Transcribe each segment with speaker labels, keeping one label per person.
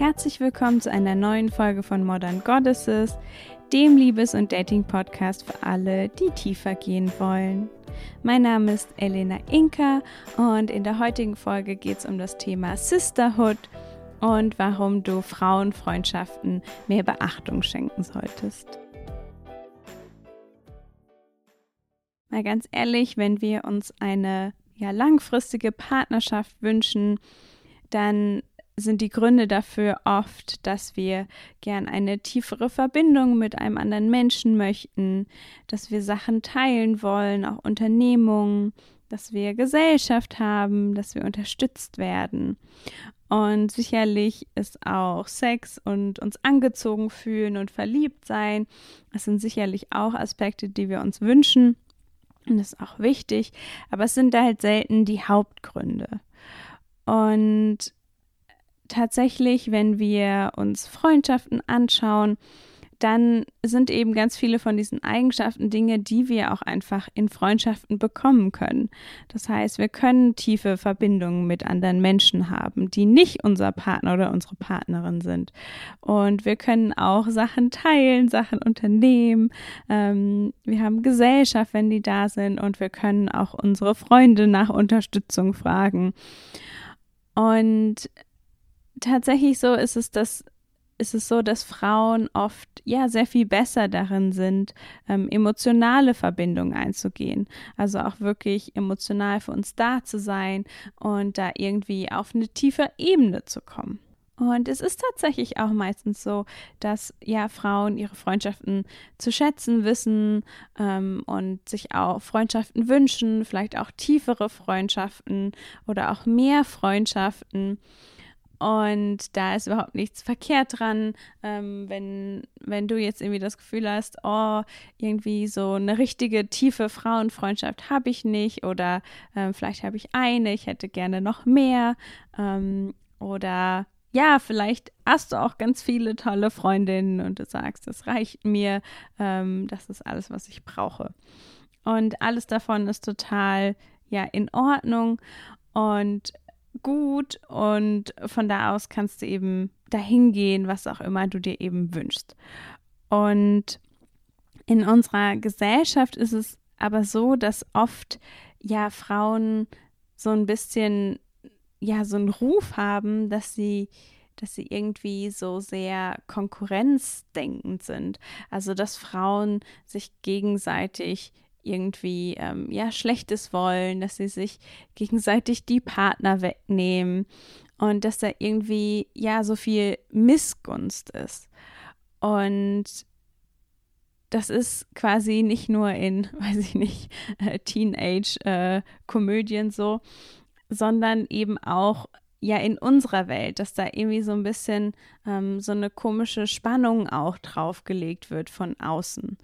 Speaker 1: Herzlich willkommen zu einer neuen Folge von Modern Goddesses, dem Liebes- und Dating-Podcast für alle, die tiefer gehen wollen. Mein Name ist Elena Inka und in der heutigen Folge geht es um das Thema Sisterhood und warum du Frauenfreundschaften mehr Beachtung schenken solltest. Mal ganz ehrlich, wenn wir uns eine ja, langfristige Partnerschaft wünschen, dann sind die Gründe dafür oft, dass wir gern eine tiefere Verbindung mit einem anderen Menschen möchten, dass wir Sachen teilen wollen, auch Unternehmungen, dass wir Gesellschaft haben, dass wir unterstützt werden. Und sicherlich ist auch Sex und uns angezogen fühlen und verliebt sein, das sind sicherlich auch Aspekte, die wir uns wünschen. Und das ist auch wichtig, aber es sind halt selten die Hauptgründe. Und tatsächlich, wenn wir uns Freundschaften anschauen, dann sind eben ganz viele von diesen Eigenschaften Dinge, die wir auch einfach in Freundschaften bekommen können. Das heißt, wir können tiefe Verbindungen mit anderen Menschen haben, die nicht unser Partner oder unsere Partnerin sind. Und wir können auch Sachen teilen, Sachen unternehmen. Ähm, wir haben Gesellschaft, wenn die da sind. Und wir können auch unsere Freunde nach Unterstützung fragen. Und tatsächlich so ist es, dass ist es so, dass Frauen oft ja sehr viel besser darin sind, ähm, emotionale Verbindungen einzugehen. Also auch wirklich emotional für uns da zu sein und da irgendwie auf eine tiefe Ebene zu kommen. Und es ist tatsächlich auch meistens so, dass ja Frauen ihre Freundschaften zu schätzen wissen ähm, und sich auch Freundschaften wünschen, vielleicht auch tiefere Freundschaften oder auch mehr Freundschaften. Und da ist überhaupt nichts verkehrt dran, ähm, wenn, wenn du jetzt irgendwie das Gefühl hast, oh, irgendwie so eine richtige tiefe Frauenfreundschaft habe ich nicht oder ähm, vielleicht habe ich eine, ich hätte gerne noch mehr. Ähm, oder ja, vielleicht hast du auch ganz viele tolle Freundinnen und du sagst, das reicht mir, ähm, das ist alles, was ich brauche. Und alles davon ist total ja in Ordnung. Und gut und von da aus kannst du eben dahin gehen, was auch immer du dir eben wünschst. Und in unserer Gesellschaft ist es aber so, dass oft ja Frauen so ein bisschen ja so einen Ruf haben, dass sie dass sie irgendwie so sehr konkurrenzdenkend sind. Also dass Frauen sich gegenseitig irgendwie ähm, ja Schlechtes wollen, dass sie sich gegenseitig die Partner wegnehmen und dass da irgendwie ja so viel Missgunst ist. Und das ist quasi nicht nur in, weiß ich nicht, äh, Teenage-Komödien äh, so, sondern eben auch ja in unserer Welt, dass da irgendwie so ein bisschen ähm, so eine komische Spannung auch draufgelegt wird von außen.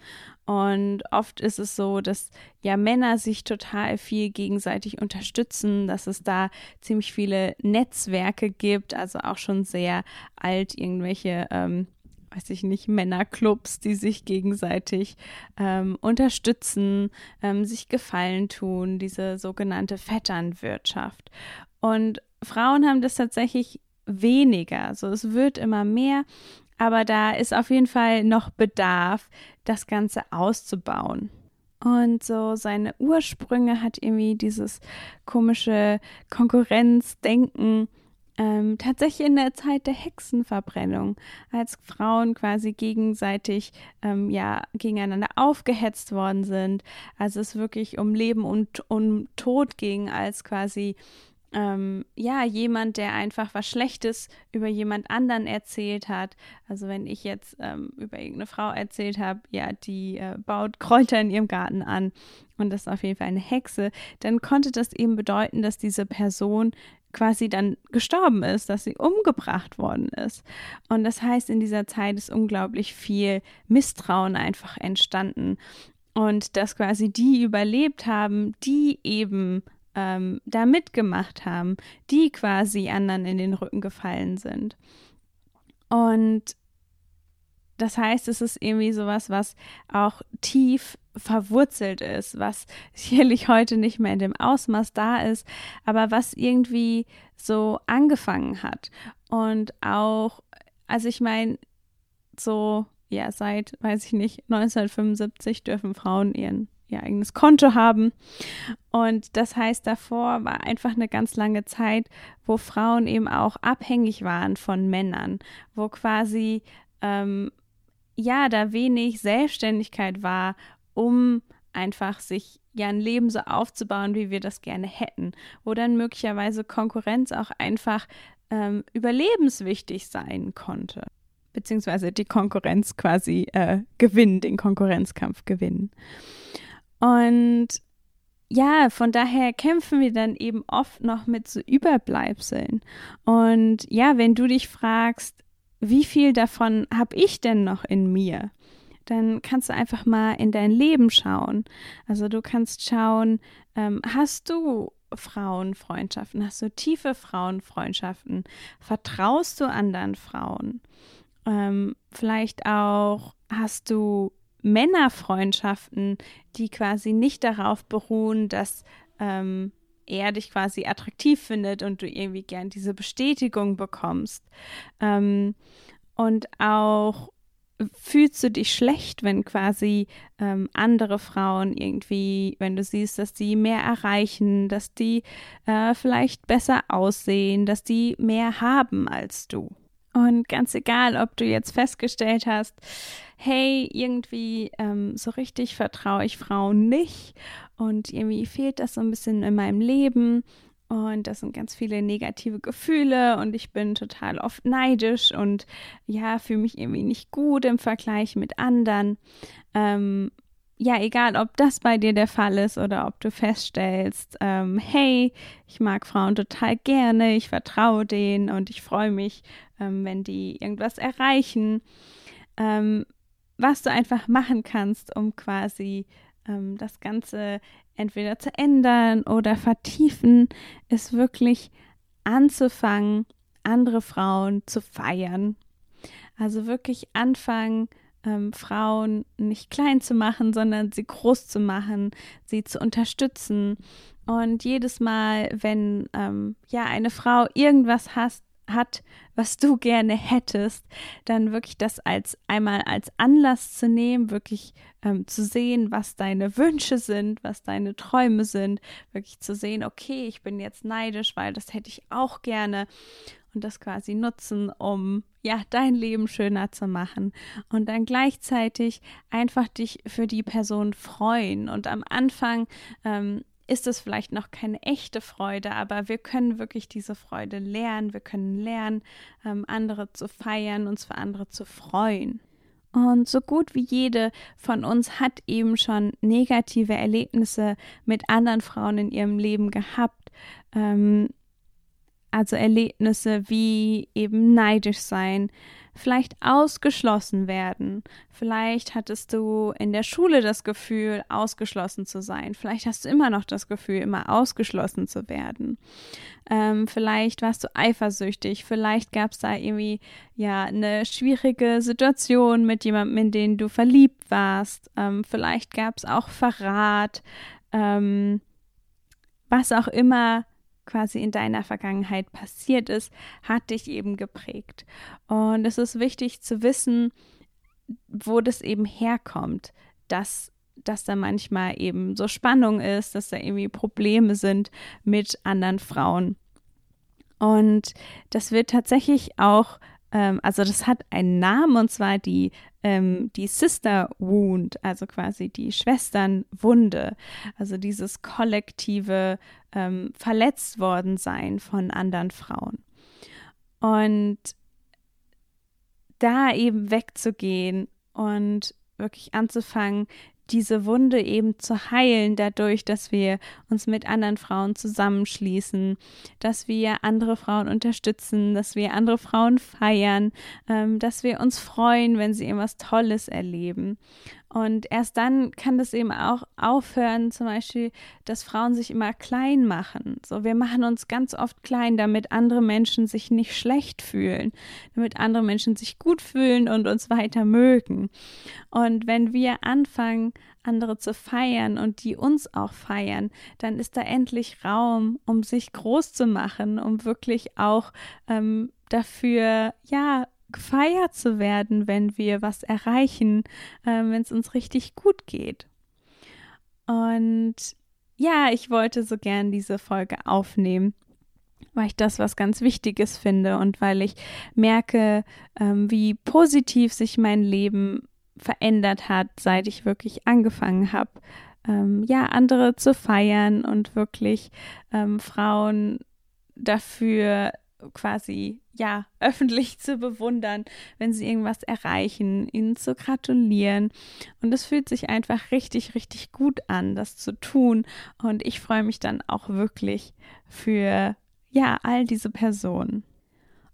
Speaker 1: Und oft ist es so, dass ja Männer sich total viel gegenseitig unterstützen, dass es da ziemlich viele Netzwerke gibt, also auch schon sehr alt irgendwelche ähm, weiß ich nicht, Männerclubs, die sich gegenseitig ähm, unterstützen, ähm, sich Gefallen tun, diese sogenannte Vetternwirtschaft. Und Frauen haben das tatsächlich weniger. Also es wird immer mehr, aber da ist auf jeden Fall noch Bedarf, das Ganze auszubauen. Und so seine Ursprünge hat irgendwie dieses komische Konkurrenzdenken ähm, tatsächlich in der Zeit der Hexenverbrennung, als Frauen quasi gegenseitig ähm, ja gegeneinander aufgehetzt worden sind, als es wirklich um Leben und um Tod ging, als quasi ähm, ja, jemand, der einfach was Schlechtes über jemand anderen erzählt hat. Also wenn ich jetzt ähm, über irgendeine Frau erzählt habe, ja, die äh, baut Kräuter in ihrem Garten an und das ist auf jeden Fall eine Hexe, dann konnte das eben bedeuten, dass diese Person quasi dann gestorben ist, dass sie umgebracht worden ist. Und das heißt, in dieser Zeit ist unglaublich viel Misstrauen einfach entstanden. Und dass quasi die überlebt haben, die eben ähm, da mitgemacht haben, die quasi anderen in den Rücken gefallen sind. Und das heißt, es ist irgendwie sowas, was auch tief verwurzelt ist, was sicherlich heute nicht mehr in dem Ausmaß da ist, aber was irgendwie so angefangen hat und auch also ich meine, so, ja, seit, weiß ich nicht, 1975 dürfen Frauen ihren ihr eigenes Konto haben. Und das heißt, davor war einfach eine ganz lange Zeit, wo Frauen eben auch abhängig waren von Männern, wo quasi ähm, ja da wenig Selbstständigkeit war, um einfach sich ja ein Leben so aufzubauen, wie wir das gerne hätten, wo dann möglicherweise Konkurrenz auch einfach ähm, überlebenswichtig sein konnte, beziehungsweise die Konkurrenz quasi äh, gewinnen, den Konkurrenzkampf gewinnen. Und ja, von daher kämpfen wir dann eben oft noch mit so Überbleibseln. Und ja, wenn du dich fragst, wie viel davon habe ich denn noch in mir? Dann kannst du einfach mal in dein Leben schauen. Also du kannst schauen, ähm, hast du Frauenfreundschaften? Hast du tiefe Frauenfreundschaften? Vertraust du anderen Frauen? Ähm, vielleicht auch hast du Männerfreundschaften, die quasi nicht darauf beruhen, dass ähm, er dich quasi attraktiv findet und du irgendwie gern diese Bestätigung bekommst. Ähm, und auch fühlst du dich schlecht, wenn quasi ähm, andere Frauen irgendwie, wenn du siehst, dass die mehr erreichen, dass die äh, vielleicht besser aussehen, dass die mehr haben als du. Und ganz egal, ob du jetzt festgestellt hast, hey, irgendwie ähm, so richtig vertraue ich Frauen nicht und irgendwie fehlt das so ein bisschen in meinem Leben und das sind ganz viele negative Gefühle und ich bin total oft neidisch und ja, fühle mich irgendwie nicht gut im Vergleich mit anderen. Ähm, ja, egal, ob das bei dir der Fall ist oder ob du feststellst, ähm, hey, ich mag Frauen total gerne, ich vertraue denen und ich freue mich, ähm, wenn die irgendwas erreichen. Ähm, was du einfach machen kannst, um quasi ähm, das Ganze entweder zu ändern oder vertiefen, ist wirklich anzufangen, andere Frauen zu feiern. Also wirklich anfangen, ähm, Frauen nicht klein zu machen, sondern sie groß zu machen, sie zu unterstützen. Und jedes Mal, wenn ähm, ja eine Frau irgendwas hast, hat, was du gerne hättest, dann wirklich das als einmal als Anlass zu nehmen, wirklich ähm, zu sehen, was deine Wünsche sind, was deine Träume sind, wirklich zu sehen, okay, ich bin jetzt neidisch, weil das hätte ich auch gerne und das quasi nutzen, um ja dein Leben schöner zu machen und dann gleichzeitig einfach dich für die Person freuen und am Anfang ähm, ist es vielleicht noch keine echte Freude, aber wir können wirklich diese Freude lernen. Wir können lernen, ähm, andere zu feiern, uns für andere zu freuen. Und so gut wie jede von uns hat eben schon negative Erlebnisse mit anderen Frauen in ihrem Leben gehabt. Ähm, also Erlebnisse wie eben neidisch sein, vielleicht ausgeschlossen werden. Vielleicht hattest du in der Schule das Gefühl, ausgeschlossen zu sein. Vielleicht hast du immer noch das Gefühl, immer ausgeschlossen zu werden. Ähm, vielleicht warst du eifersüchtig. Vielleicht gab es da irgendwie ja eine schwierige Situation mit jemandem, in den du verliebt warst. Ähm, vielleicht gab es auch Verrat. Ähm, was auch immer quasi in deiner Vergangenheit passiert ist, hat dich eben geprägt. Und es ist wichtig zu wissen, wo das eben herkommt, dass, dass da manchmal eben so Spannung ist, dass da irgendwie Probleme sind mit anderen Frauen. Und das wird tatsächlich auch ähm, also das hat einen Namen und zwar die, ähm, die Sister Wound, also quasi die Schwesternwunde, also dieses kollektive ähm, verletzt worden sein von anderen Frauen. Und da eben wegzugehen und wirklich anzufangen, diese Wunde eben zu heilen, dadurch, dass wir uns mit anderen Frauen zusammenschließen, dass wir andere Frauen unterstützen, dass wir andere Frauen feiern, ähm, dass wir uns freuen, wenn sie irgendwas Tolles erleben. Und erst dann kann das eben auch aufhören, zum Beispiel, dass Frauen sich immer klein machen. So, wir machen uns ganz oft klein, damit andere Menschen sich nicht schlecht fühlen, damit andere Menschen sich gut fühlen und uns weiter mögen. Und wenn wir anfangen, andere zu feiern und die uns auch feiern, dann ist da endlich Raum, um sich groß zu machen, um wirklich auch ähm, dafür, ja, gefeiert zu werden, wenn wir was erreichen, äh, wenn es uns richtig gut geht. Und ja, ich wollte so gern diese Folge aufnehmen, weil ich das was ganz Wichtiges finde und weil ich merke, ähm, wie positiv sich mein Leben verändert hat, seit ich wirklich angefangen habe, ähm, ja, andere zu feiern und wirklich ähm, Frauen dafür quasi ja öffentlich zu bewundern, wenn sie irgendwas erreichen, ihnen zu gratulieren und es fühlt sich einfach richtig richtig gut an, das zu tun und ich freue mich dann auch wirklich für ja all diese Personen.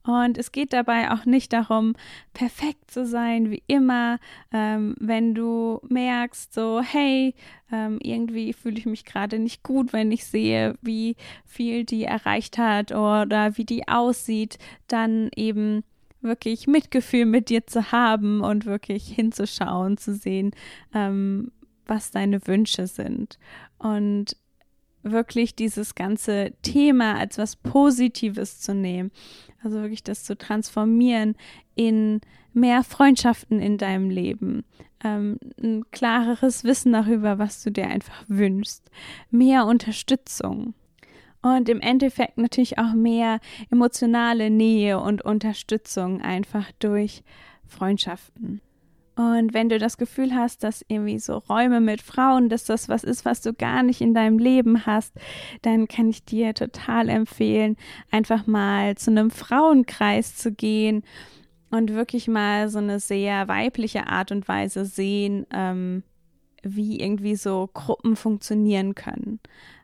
Speaker 1: Und es geht dabei auch nicht darum, perfekt zu sein, wie immer. Ähm, wenn du merkst, so, hey, ähm, irgendwie fühle ich mich gerade nicht gut, wenn ich sehe, wie viel die erreicht hat oder wie die aussieht, dann eben wirklich Mitgefühl mit dir zu haben und wirklich hinzuschauen, zu sehen, ähm, was deine Wünsche sind. Und wirklich dieses ganze Thema als was Positives zu nehmen. Also wirklich das zu transformieren in mehr Freundschaften in deinem Leben, ähm, ein klareres Wissen darüber, was du dir einfach wünschst, mehr Unterstützung und im Endeffekt natürlich auch mehr emotionale Nähe und Unterstützung einfach durch Freundschaften. Und wenn du das Gefühl hast, dass irgendwie so Räume mit Frauen, dass das was ist, was du gar nicht in deinem Leben hast, dann kann ich dir total empfehlen, einfach mal zu einem Frauenkreis zu gehen und wirklich mal so eine sehr weibliche Art und Weise sehen, ähm, wie irgendwie so Gruppen funktionieren können.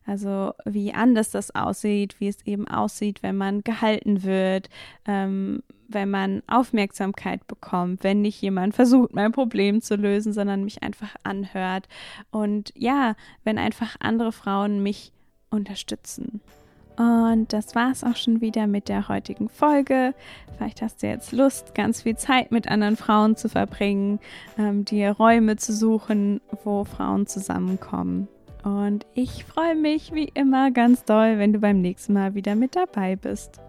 Speaker 1: Also wie anders das aussieht, wie es eben aussieht, wenn man gehalten wird, ähm, wenn man Aufmerksamkeit bekommt, wenn nicht jemand versucht, mein Problem zu lösen, sondern mich einfach anhört. Und ja, wenn einfach andere Frauen mich unterstützen. Und das war es auch schon wieder mit der heutigen Folge. Vielleicht hast du jetzt Lust, ganz viel Zeit mit anderen Frauen zu verbringen, ähm, dir Räume zu suchen, wo Frauen zusammenkommen. Und ich freue mich wie immer ganz doll, wenn du beim nächsten Mal wieder mit dabei bist.